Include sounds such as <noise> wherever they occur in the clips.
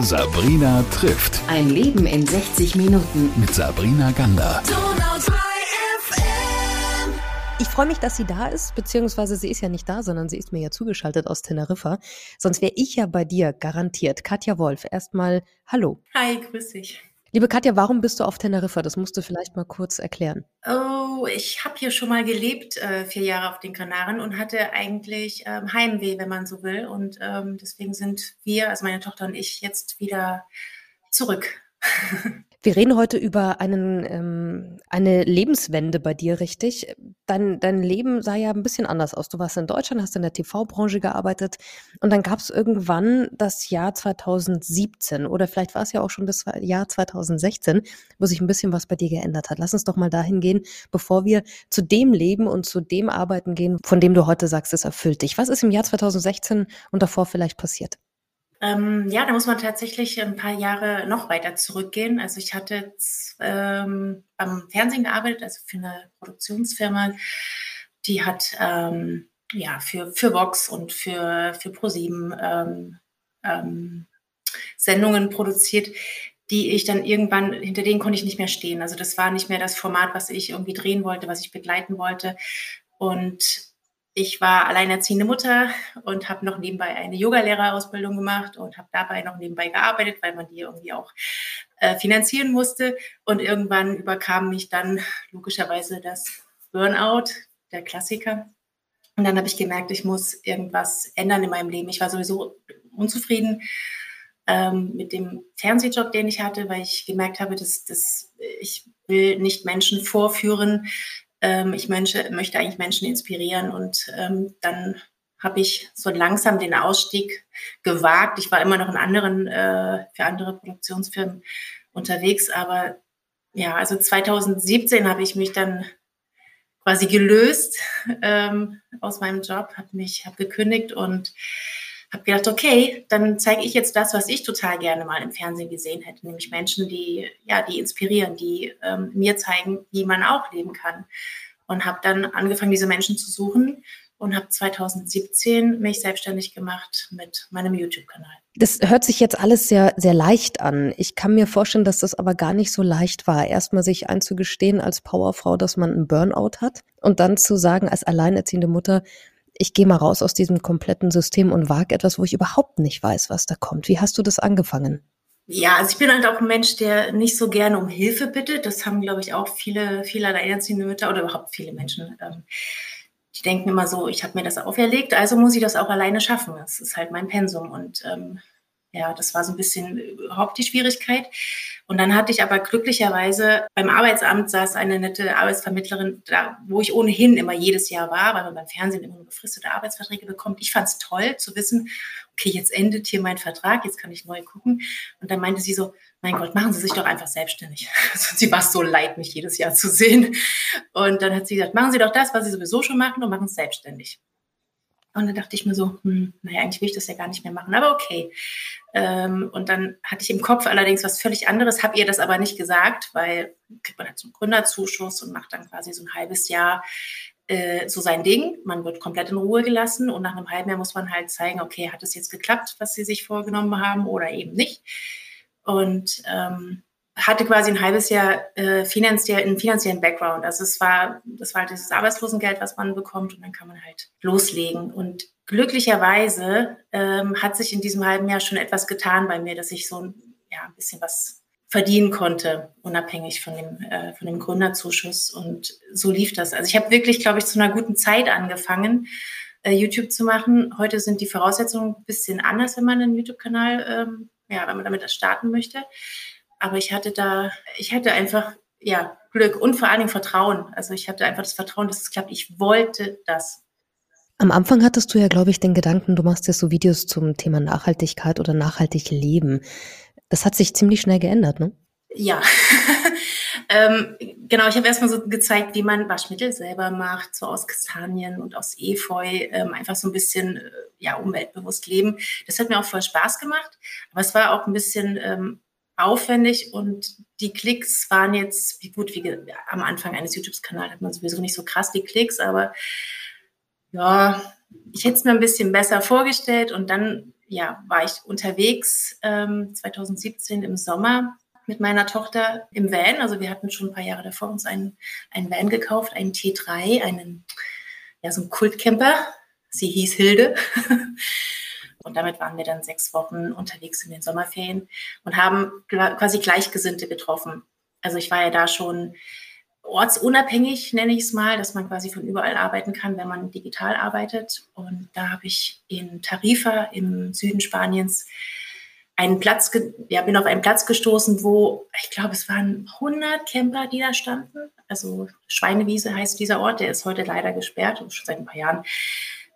Sabrina trifft. Ein Leben in 60 Minuten. Mit Sabrina Gander. Ich freue mich, dass sie da ist, beziehungsweise sie ist ja nicht da, sondern sie ist mir ja zugeschaltet aus Teneriffa. Sonst wäre ich ja bei dir garantiert. Katja Wolf, erstmal Hallo. Hi, grüß dich. Liebe Katja, warum bist du auf Teneriffa? Das musst du vielleicht mal kurz erklären. Oh, ich habe hier schon mal gelebt, äh, vier Jahre auf den Kanaren und hatte eigentlich ähm, Heimweh, wenn man so will. Und ähm, deswegen sind wir, also meine Tochter und ich, jetzt wieder zurück. <laughs> Wir reden heute über einen, ähm, eine Lebenswende bei dir, richtig? Dein, dein Leben sah ja ein bisschen anders aus. Du warst in Deutschland, hast in der TV-Branche gearbeitet und dann gab es irgendwann das Jahr 2017 oder vielleicht war es ja auch schon das Jahr 2016, wo sich ein bisschen was bei dir geändert hat. Lass uns doch mal dahin gehen, bevor wir zu dem Leben und zu dem Arbeiten gehen, von dem du heute sagst, es erfüllt dich. Was ist im Jahr 2016 und davor vielleicht passiert? Ähm, ja, da muss man tatsächlich ein paar Jahre noch weiter zurückgehen. Also ich hatte ähm, am Fernsehen gearbeitet, also für eine Produktionsfirma, die hat ähm, ja für, für Vox und für, für ProSieben ähm, ähm, Sendungen produziert, die ich dann irgendwann, hinter denen konnte ich nicht mehr stehen. Also das war nicht mehr das Format, was ich irgendwie drehen wollte, was ich begleiten wollte. Und ich war alleinerziehende Mutter und habe noch nebenbei eine Yogalehrerausbildung gemacht und habe dabei noch nebenbei gearbeitet, weil man die irgendwie auch äh, finanzieren musste. Und irgendwann überkam mich dann logischerweise das Burnout, der Klassiker. Und dann habe ich gemerkt, ich muss irgendwas ändern in meinem Leben. Ich war sowieso unzufrieden ähm, mit dem Fernsehjob, den ich hatte, weil ich gemerkt habe, dass, dass ich will nicht Menschen vorführen, ähm, ich möchte, möchte eigentlich Menschen inspirieren und ähm, dann habe ich so langsam den Ausstieg gewagt. Ich war immer noch in anderen, äh, für andere Produktionsfirmen unterwegs, aber ja, also 2017 habe ich mich dann quasi gelöst ähm, aus meinem Job, habe mich, habe gekündigt und habe gedacht, okay, dann zeige ich jetzt das, was ich total gerne mal im Fernsehen gesehen hätte, nämlich Menschen, die ja, die inspirieren, die ähm, mir zeigen, wie man auch leben kann. Und habe dann angefangen, diese Menschen zu suchen und habe 2017 mich selbstständig gemacht mit meinem YouTube-Kanal. Das hört sich jetzt alles sehr, sehr leicht an. Ich kann mir vorstellen, dass das aber gar nicht so leicht war, erstmal sich einzugestehen als Powerfrau, dass man einen Burnout hat und dann zu sagen als alleinerziehende Mutter, ich gehe mal raus aus diesem kompletten System und wage etwas, wo ich überhaupt nicht weiß, was da kommt. Wie hast du das angefangen? Ja, also ich bin halt auch ein Mensch, der nicht so gerne um Hilfe bittet. Das haben, glaube ich, auch viele, viele alleinerziehende Mütter oder überhaupt viele Menschen. Ähm, die denken immer so, ich habe mir das auferlegt, also muss ich das auch alleine schaffen. Das ist halt mein Pensum. Und ähm, ja, das war so ein bisschen überhaupt die Schwierigkeit. Und dann hatte ich aber glücklicherweise beim Arbeitsamt saß eine nette Arbeitsvermittlerin, da, wo ich ohnehin immer jedes Jahr war, weil man beim Fernsehen immer nur befristete Arbeitsverträge bekommt. Ich fand es toll zu wissen, okay, jetzt endet hier mein Vertrag, jetzt kann ich neu gucken. Und dann meinte sie so, mein Gott, machen Sie sich doch einfach selbstständig. <laughs> Also sie war so leid, mich jedes Jahr zu sehen. Und dann hat sie gesagt, machen Sie doch das, was Sie sowieso schon machen und machen es selbstständig. Und dann dachte ich mir so, hm, naja, eigentlich will ich das ja gar nicht mehr machen, aber okay. Ähm, und dann hatte ich im Kopf allerdings was völlig anderes, habe ihr das aber nicht gesagt, weil kriegt man halt so einen Gründerzuschuss und macht dann quasi so ein halbes Jahr äh, so sein Ding. Man wird komplett in Ruhe gelassen und nach einem halben Jahr muss man halt zeigen, okay, hat es jetzt geklappt, was sie sich vorgenommen haben oder eben nicht. Und ähm, hatte quasi ein halbes Jahr äh, finanziell, einen finanziellen Background. Also es war, das war halt dieses Arbeitslosengeld, was man bekommt und dann kann man halt loslegen. Und glücklicherweise ähm, hat sich in diesem halben Jahr schon etwas getan bei mir, dass ich so ja, ein bisschen was verdienen konnte, unabhängig von dem, äh, von dem Gründerzuschuss. Und so lief das. Also ich habe wirklich, glaube ich, zu einer guten Zeit angefangen, äh, YouTube zu machen. Heute sind die Voraussetzungen ein bisschen anders, wenn man einen YouTube-Kanal, ähm, ja, wenn man damit starten möchte. Aber ich hatte da, ich hatte einfach, ja, Glück und vor allen Dingen Vertrauen. Also ich hatte einfach das Vertrauen, dass es klappt. Ich wollte das. Am Anfang hattest du ja, glaube ich, den Gedanken, du machst jetzt so Videos zum Thema Nachhaltigkeit oder nachhaltig leben. Das hat sich ziemlich schnell geändert, ne? Ja. <laughs> ähm, genau, ich habe erstmal so gezeigt, wie man Waschmittel selber macht, so aus Kastanien und aus Efeu, ähm, einfach so ein bisschen äh, ja, umweltbewusst leben. Das hat mir auch voll Spaß gemacht, aber es war auch ein bisschen ähm, aufwendig und die Klicks waren jetzt, wie gut, wie am Anfang eines YouTube-Kanals hat man sowieso nicht so krass die Klicks, aber ja, ich hätte es mir ein bisschen besser vorgestellt und dann ja, war ich unterwegs ähm, 2017 im Sommer mit meiner Tochter im Van. Also wir hatten schon ein paar Jahre davor uns einen, einen Van gekauft, einen T3, einen, ja, so einen Kultcamper. Sie hieß Hilde. <laughs> Und damit waren wir dann sechs Wochen unterwegs in den Sommerferien und haben quasi Gleichgesinnte getroffen. Also ich war ja da schon ortsunabhängig, nenne ich es mal, dass man quasi von überall arbeiten kann, wenn man digital arbeitet. Und da habe ich in Tarifa im Süden Spaniens einen Platz, ja, bin auf einen Platz gestoßen, wo ich glaube, es waren 100 Camper, die da standen. Also Schweinewiese heißt dieser Ort, der ist heute leider gesperrt, schon seit ein paar Jahren.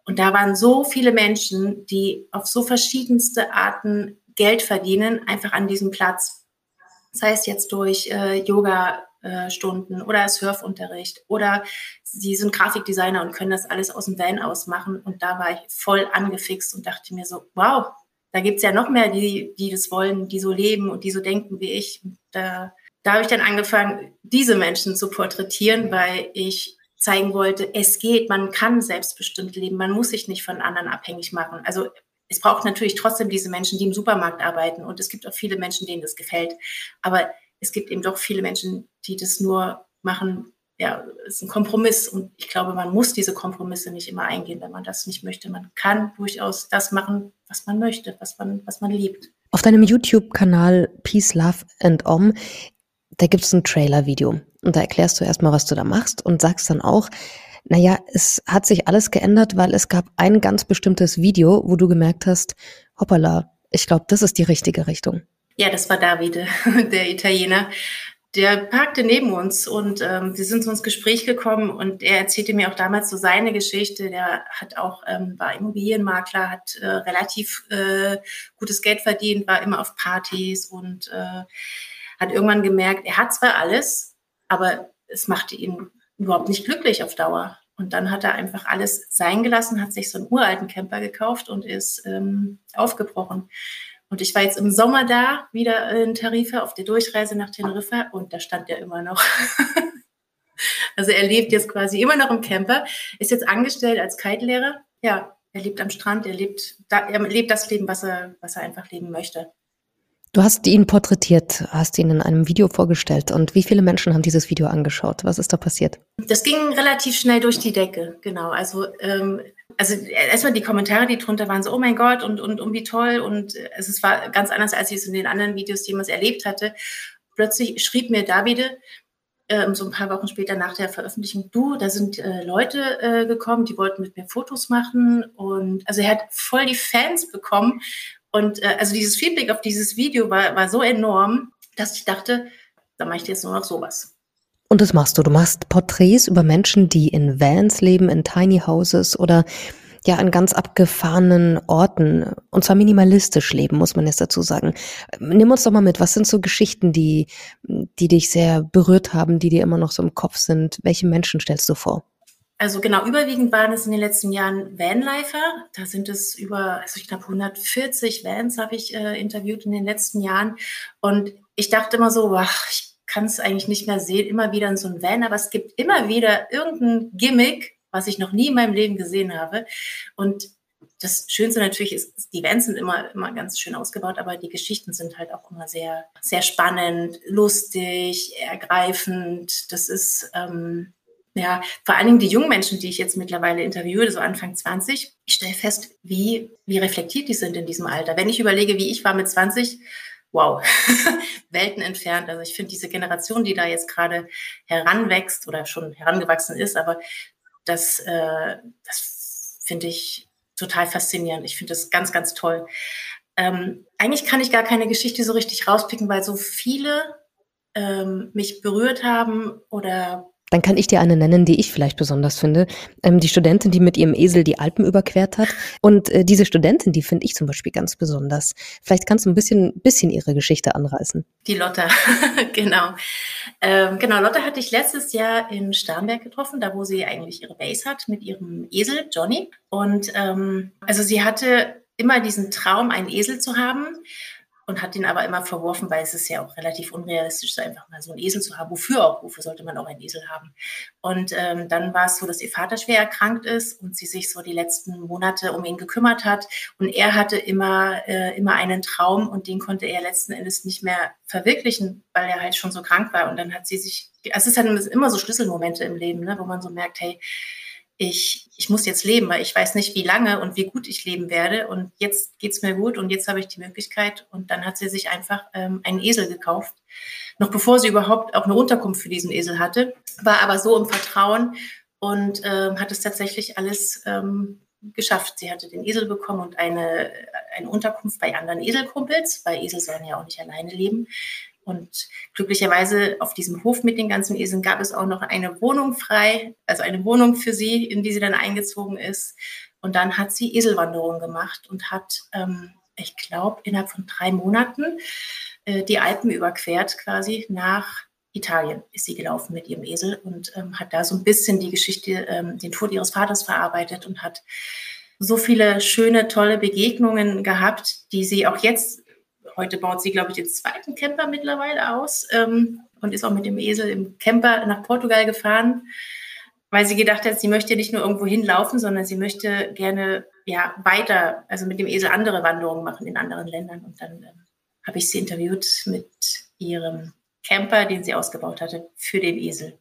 Und da waren so viele Menschen, die auf so verschiedenste Arten Geld verdienen, einfach an diesem Platz. Das heißt jetzt durch äh, Yoga, Stunden oder Surfunterricht oder sie sind Grafikdesigner und können das alles aus dem Van aus machen. Und da war ich voll angefixt und dachte mir so, wow, da gibt's ja noch mehr, die, die das wollen, die so leben und die so denken wie ich. Und da, da habe ich dann angefangen, diese Menschen zu porträtieren, weil ich zeigen wollte, es geht, man kann selbstbestimmt leben, man muss sich nicht von anderen abhängig machen. Also es braucht natürlich trotzdem diese Menschen, die im Supermarkt arbeiten und es gibt auch viele Menschen, denen das gefällt. Aber es gibt eben doch viele Menschen, die das nur machen, ja, es ist ein Kompromiss und ich glaube, man muss diese Kompromisse nicht immer eingehen, wenn man das nicht möchte. Man kann durchaus das machen, was man möchte, was man, was man liebt. Auf deinem YouTube-Kanal Peace, Love and Om, da gibt es ein Trailer-Video und da erklärst du erstmal, was du da machst und sagst dann auch, naja, es hat sich alles geändert, weil es gab ein ganz bestimmtes Video, wo du gemerkt hast, hoppala, ich glaube, das ist die richtige Richtung. Ja, das war Davide, <laughs> der Italiener. Der parkte neben uns und ähm, wir sind zu uns Gespräch gekommen und er erzählte mir auch damals so seine Geschichte. Der hat auch ähm, war Immobilienmakler, hat äh, relativ äh, gutes Geld verdient, war immer auf Partys und äh, hat irgendwann gemerkt, er hat zwar alles, aber es machte ihn überhaupt nicht glücklich auf Dauer. Und dann hat er einfach alles sein gelassen, hat sich so einen uralten Camper gekauft und ist ähm, aufgebrochen. Und ich war jetzt im Sommer da, wieder in Tarifa auf der Durchreise nach Teneriffa und da stand er immer noch. <laughs> also er lebt jetzt quasi immer noch im Camper, ist jetzt angestellt als Kite-Lehrer. Ja, er lebt am Strand, er lebt, er lebt das Leben, was er, was er einfach leben möchte. Du hast ihn porträtiert, hast ihn in einem Video vorgestellt. Und wie viele Menschen haben dieses Video angeschaut? Was ist da passiert? Das ging relativ schnell durch die Decke, genau. Also ähm, also erstmal die Kommentare, die drunter waren so, oh mein Gott und, und, und wie toll. Und es war ganz anders, als ich es in den anderen Videos jemals erlebt hatte. Plötzlich schrieb mir Davide, äh, so ein paar Wochen später nach der Veröffentlichung, du, da sind äh, Leute äh, gekommen, die wollten mit mir Fotos machen. Und also er hat voll die Fans bekommen. Und äh, also dieses Feedback auf dieses Video war, war so enorm, dass ich dachte, da mache ich jetzt nur noch sowas. Und das machst du. Du machst Porträts über Menschen, die in Vans leben, in Tiny Houses oder ja an ganz abgefahrenen Orten und zwar minimalistisch leben, muss man jetzt dazu sagen. Nimm uns doch mal mit, was sind so Geschichten, die, die dich sehr berührt haben, die dir immer noch so im Kopf sind? Welche Menschen stellst du vor? Also genau, überwiegend waren es in den letzten Jahren Vanlifer. Da sind es über, also ich glaube 140 Vans habe ich äh, interviewt in den letzten Jahren. Und ich dachte immer so, ach, ich kann es eigentlich nicht mehr sehen, immer wieder in so einem Van, aber es gibt immer wieder irgendein Gimmick, was ich noch nie in meinem Leben gesehen habe. Und das Schönste natürlich ist, die Vans sind immer, immer ganz schön ausgebaut, aber die Geschichten sind halt auch immer sehr, sehr spannend, lustig, ergreifend. Das ist, ähm, ja, vor allen Dingen die jungen Menschen, die ich jetzt mittlerweile interviewe, so Anfang 20, ich stelle fest, wie, wie reflektiert die sind in diesem Alter. Wenn ich überlege, wie ich war mit 20, wow, <laughs> Welten entfernt. Also ich finde diese Generation, die da jetzt gerade heranwächst oder schon herangewachsen ist, aber das, äh, das finde ich total faszinierend. Ich finde das ganz, ganz toll. Ähm, eigentlich kann ich gar keine Geschichte so richtig rauspicken, weil so viele ähm, mich berührt haben oder dann kann ich dir eine nennen, die ich vielleicht besonders finde. Ähm, die Studentin, die mit ihrem Esel die Alpen überquert hat. Und äh, diese Studentin, die finde ich zum Beispiel ganz besonders. Vielleicht kannst du ein bisschen, bisschen ihre Geschichte anreißen. Die Lotta, <laughs> genau. Ähm, genau, Lotta hatte ich letztes Jahr in Starnberg getroffen, da wo sie eigentlich ihre Base hat, mit ihrem Esel, Johnny. Und ähm, also sie hatte immer diesen Traum, einen Esel zu haben. Und hat den aber immer verworfen, weil es ist ja auch relativ unrealistisch, so einfach mal so einen Esel zu haben. Wofür auch? Wofür sollte man auch einen Esel haben? Und ähm, dann war es so, dass ihr Vater schwer erkrankt ist und sie sich so die letzten Monate um ihn gekümmert hat. Und er hatte immer, äh, immer einen Traum und den konnte er letzten Endes nicht mehr verwirklichen, weil er halt schon so krank war. Und dann hat sie sich, also es ist halt immer so Schlüsselmomente im Leben, ne, wo man so merkt, hey, ich, ich muss jetzt leben, weil ich weiß nicht, wie lange und wie gut ich leben werde. Und jetzt geht's mir gut und jetzt habe ich die Möglichkeit. Und dann hat sie sich einfach ähm, einen Esel gekauft, noch bevor sie überhaupt auch eine Unterkunft für diesen Esel hatte, war aber so im Vertrauen und ähm, hat es tatsächlich alles ähm, geschafft. Sie hatte den Esel bekommen und eine, eine Unterkunft bei anderen Eselkumpels, weil Esel sollen ja auch nicht alleine leben. Und glücklicherweise auf diesem Hof mit den ganzen Eseln gab es auch noch eine Wohnung frei, also eine Wohnung für sie, in die sie dann eingezogen ist. Und dann hat sie Eselwanderungen gemacht und hat, ähm, ich glaube, innerhalb von drei Monaten äh, die Alpen überquert quasi nach Italien ist sie gelaufen mit ihrem Esel und ähm, hat da so ein bisschen die Geschichte, ähm, den Tod ihres Vaters verarbeitet und hat so viele schöne, tolle Begegnungen gehabt, die sie auch jetzt Heute baut sie, glaube ich, den zweiten Camper mittlerweile aus ähm, und ist auch mit dem Esel im Camper nach Portugal gefahren, weil sie gedacht hat, sie möchte nicht nur irgendwo hinlaufen, sondern sie möchte gerne ja weiter, also mit dem Esel andere Wanderungen machen in anderen Ländern. Und dann ähm, habe ich sie interviewt mit ihrem Camper, den sie ausgebaut hatte für den Esel.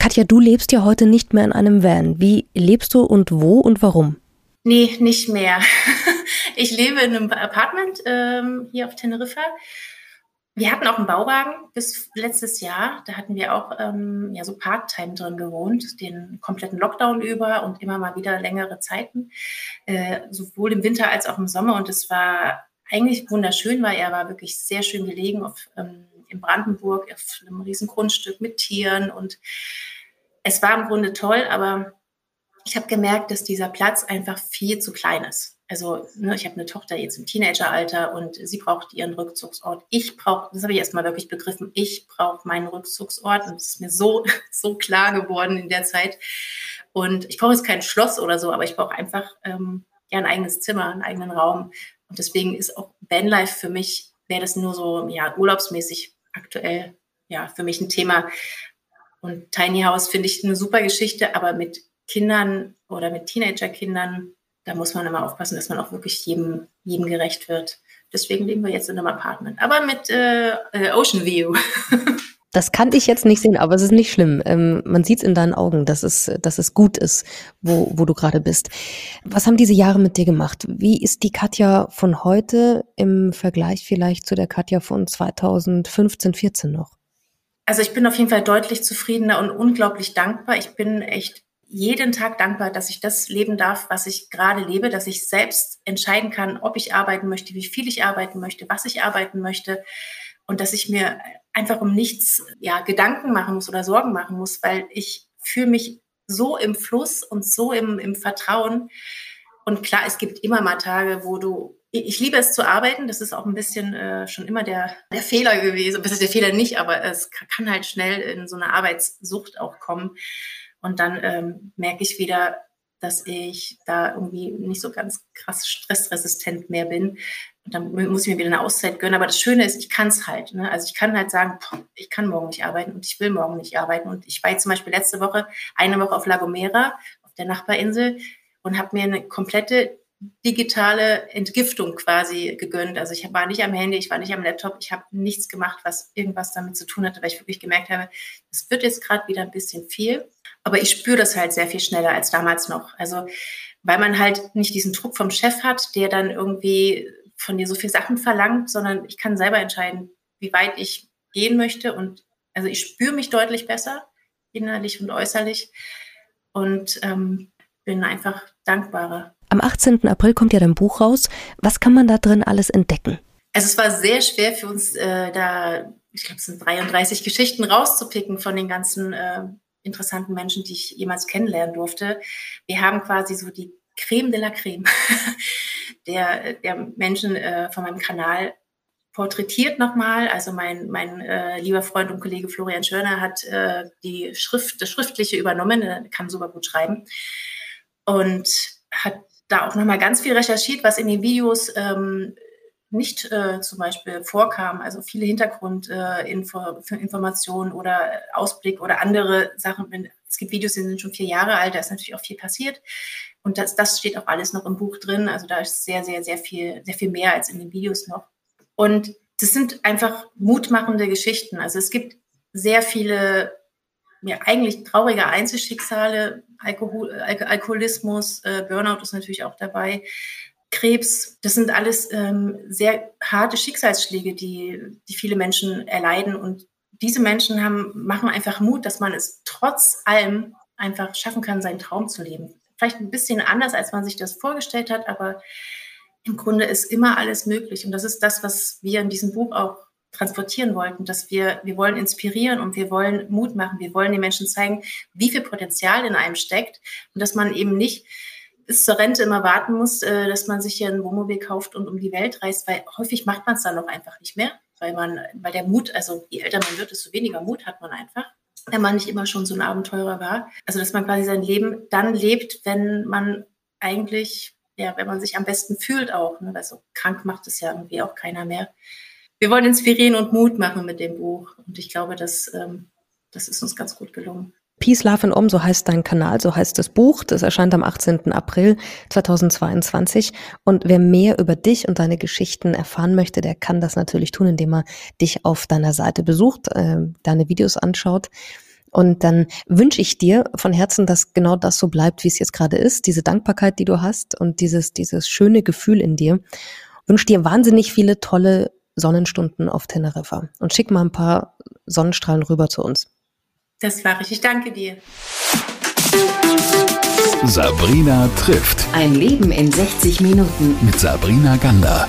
Katja, du lebst ja heute nicht mehr in einem Van. Wie lebst du und wo und warum? Nee, nicht mehr. <laughs> ich lebe in einem Apartment ähm, hier auf Teneriffa. Wir hatten auch einen Bauwagen bis letztes Jahr. Da hatten wir auch ähm, ja, so Part-Time drin gewohnt, den kompletten Lockdown über und immer mal wieder längere Zeiten, äh, sowohl im Winter als auch im Sommer. Und es war eigentlich wunderschön, weil er war wirklich sehr schön gelegen auf, ähm, in Brandenburg auf einem riesen Grundstück mit Tieren. Und es war im Grunde toll, aber ich habe gemerkt, dass dieser Platz einfach viel zu klein ist. Also ne, ich habe eine Tochter jetzt im Teenageralter und sie braucht ihren Rückzugsort. Ich brauche, das habe ich erstmal wirklich begriffen, ich brauche meinen Rückzugsort und es ist mir so, <laughs> so klar geworden in der Zeit. Und ich brauche jetzt kein Schloss oder so, aber ich brauche einfach ähm, ja ein eigenes Zimmer, einen eigenen Raum. Und deswegen ist auch Vanlife für mich, wäre das nur so ja urlaubsmäßig aktuell ja für mich ein Thema. Und Tiny House finde ich eine super Geschichte, aber mit Kindern oder mit Teenagerkindern, da muss man immer aufpassen, dass man auch wirklich jedem, jedem gerecht wird. Deswegen leben wir jetzt in einem Apartment, aber mit äh, äh Ocean View. <laughs> Das kann ich jetzt nicht sehen, aber es ist nicht schlimm. Ähm, man sieht es in deinen Augen, dass es, dass es gut ist, wo, wo du gerade bist. Was haben diese Jahre mit dir gemacht? Wie ist die Katja von heute im Vergleich vielleicht zu der Katja von 2015, 14 noch? Also ich bin auf jeden Fall deutlich zufriedener und unglaublich dankbar. Ich bin echt jeden Tag dankbar, dass ich das leben darf, was ich gerade lebe, dass ich selbst entscheiden kann, ob ich arbeiten möchte, wie viel ich arbeiten möchte, was ich arbeiten möchte und dass ich mir einfach um nichts ja, Gedanken machen muss oder Sorgen machen muss, weil ich fühle mich so im Fluss und so im, im Vertrauen. Und klar, es gibt immer mal Tage, wo du ich liebe es zu arbeiten. Das ist auch ein bisschen äh, schon immer der, der Fehler gewesen. Das ist der Fehler nicht, aber es kann halt schnell in so eine Arbeitssucht auch kommen. Und dann ähm, merke ich wieder, dass ich da irgendwie nicht so ganz krass stressresistent mehr bin. Und dann muss ich mir wieder eine Auszeit gönnen. Aber das Schöne ist, ich kann es halt. Ne? Also ich kann halt sagen, ich kann morgen nicht arbeiten und ich will morgen nicht arbeiten. Und ich war jetzt zum Beispiel letzte Woche eine Woche auf La Gomera, auf der Nachbarinsel, und habe mir eine komplette digitale Entgiftung quasi gegönnt. Also ich war nicht am Handy, ich war nicht am Laptop, ich habe nichts gemacht, was irgendwas damit zu tun hatte, weil ich wirklich gemerkt habe, es wird jetzt gerade wieder ein bisschen viel. Aber ich spüre das halt sehr viel schneller als damals noch. Also weil man halt nicht diesen Druck vom Chef hat, der dann irgendwie von dir so viel Sachen verlangt, sondern ich kann selber entscheiden, wie weit ich gehen möchte. Und also ich spüre mich deutlich besser, innerlich und äußerlich. Und ähm, bin einfach dankbarer. Am 18. April kommt ja dein Buch raus. Was kann man da drin alles entdecken? Also es war sehr schwer für uns, äh, da, ich glaube, es sind 33 Geschichten rauszupicken von den ganzen äh, interessanten Menschen, die ich jemals kennenlernen durfte. Wir haben quasi so die Creme de la Creme <laughs> der, der Menschen äh, von meinem Kanal porträtiert nochmal. Also mein, mein äh, lieber Freund und Kollege Florian Schörner hat äh, die Schrift, das Schriftliche übernommen, er kann super gut schreiben und hat da auch nochmal ganz viel recherchiert, was in den Videos ähm, nicht äh, zum Beispiel vorkam, also viele Hintergrundinformationen äh, oder Ausblick oder andere Sachen. Es gibt Videos, die sind schon vier Jahre alt, da ist natürlich auch viel passiert. Und das, das steht auch alles noch im Buch drin. Also da ist sehr, sehr, sehr viel, sehr viel mehr als in den Videos noch. Und das sind einfach mutmachende Geschichten. Also es gibt sehr viele ja, eigentlich traurige Einzelschicksale, Alkohol, Al Alkoholismus, äh, Burnout ist natürlich auch dabei, Krebs, das sind alles ähm, sehr harte Schicksalsschläge, die, die viele Menschen erleiden. Und diese Menschen haben, machen einfach Mut, dass man es trotz allem einfach schaffen kann, seinen Traum zu leben. Vielleicht ein bisschen anders, als man sich das vorgestellt hat, aber im Grunde ist immer alles möglich. Und das ist das, was wir in diesem Buch auch transportieren wollten, dass wir, wir wollen inspirieren und wir wollen Mut machen. Wir wollen den Menschen zeigen, wie viel Potenzial in einem steckt und dass man eben nicht bis zur Rente immer warten muss, äh, dass man sich hier ein Wohnmobil kauft und um die Welt reist, weil häufig macht man es dann auch einfach nicht mehr, weil man, weil der Mut, also je älter man wird, desto weniger Mut hat man einfach, wenn man nicht immer schon so ein Abenteurer war. Also dass man quasi sein Leben dann lebt, wenn man eigentlich, ja, wenn man sich am besten fühlt auch, ne? weil so krank macht es ja irgendwie auch keiner mehr wir wollen inspirieren und Mut machen mit dem Buch. Und ich glaube, das, ähm, das ist uns ganz gut gelungen. Peace, Love and Om, so heißt dein Kanal, so heißt das Buch. Das erscheint am 18. April 2022. Und wer mehr über dich und deine Geschichten erfahren möchte, der kann das natürlich tun, indem er dich auf deiner Seite besucht, äh, deine Videos anschaut. Und dann wünsche ich dir von Herzen, dass genau das so bleibt, wie es jetzt gerade ist, diese Dankbarkeit, die du hast und dieses, dieses schöne Gefühl in dir. Wünsche dir wahnsinnig viele tolle Sonnenstunden auf Teneriffa und schick mal ein paar Sonnenstrahlen rüber zu uns. Das mache ich. Ich danke dir. Sabrina trifft. Ein Leben in 60 Minuten. Mit Sabrina Gander.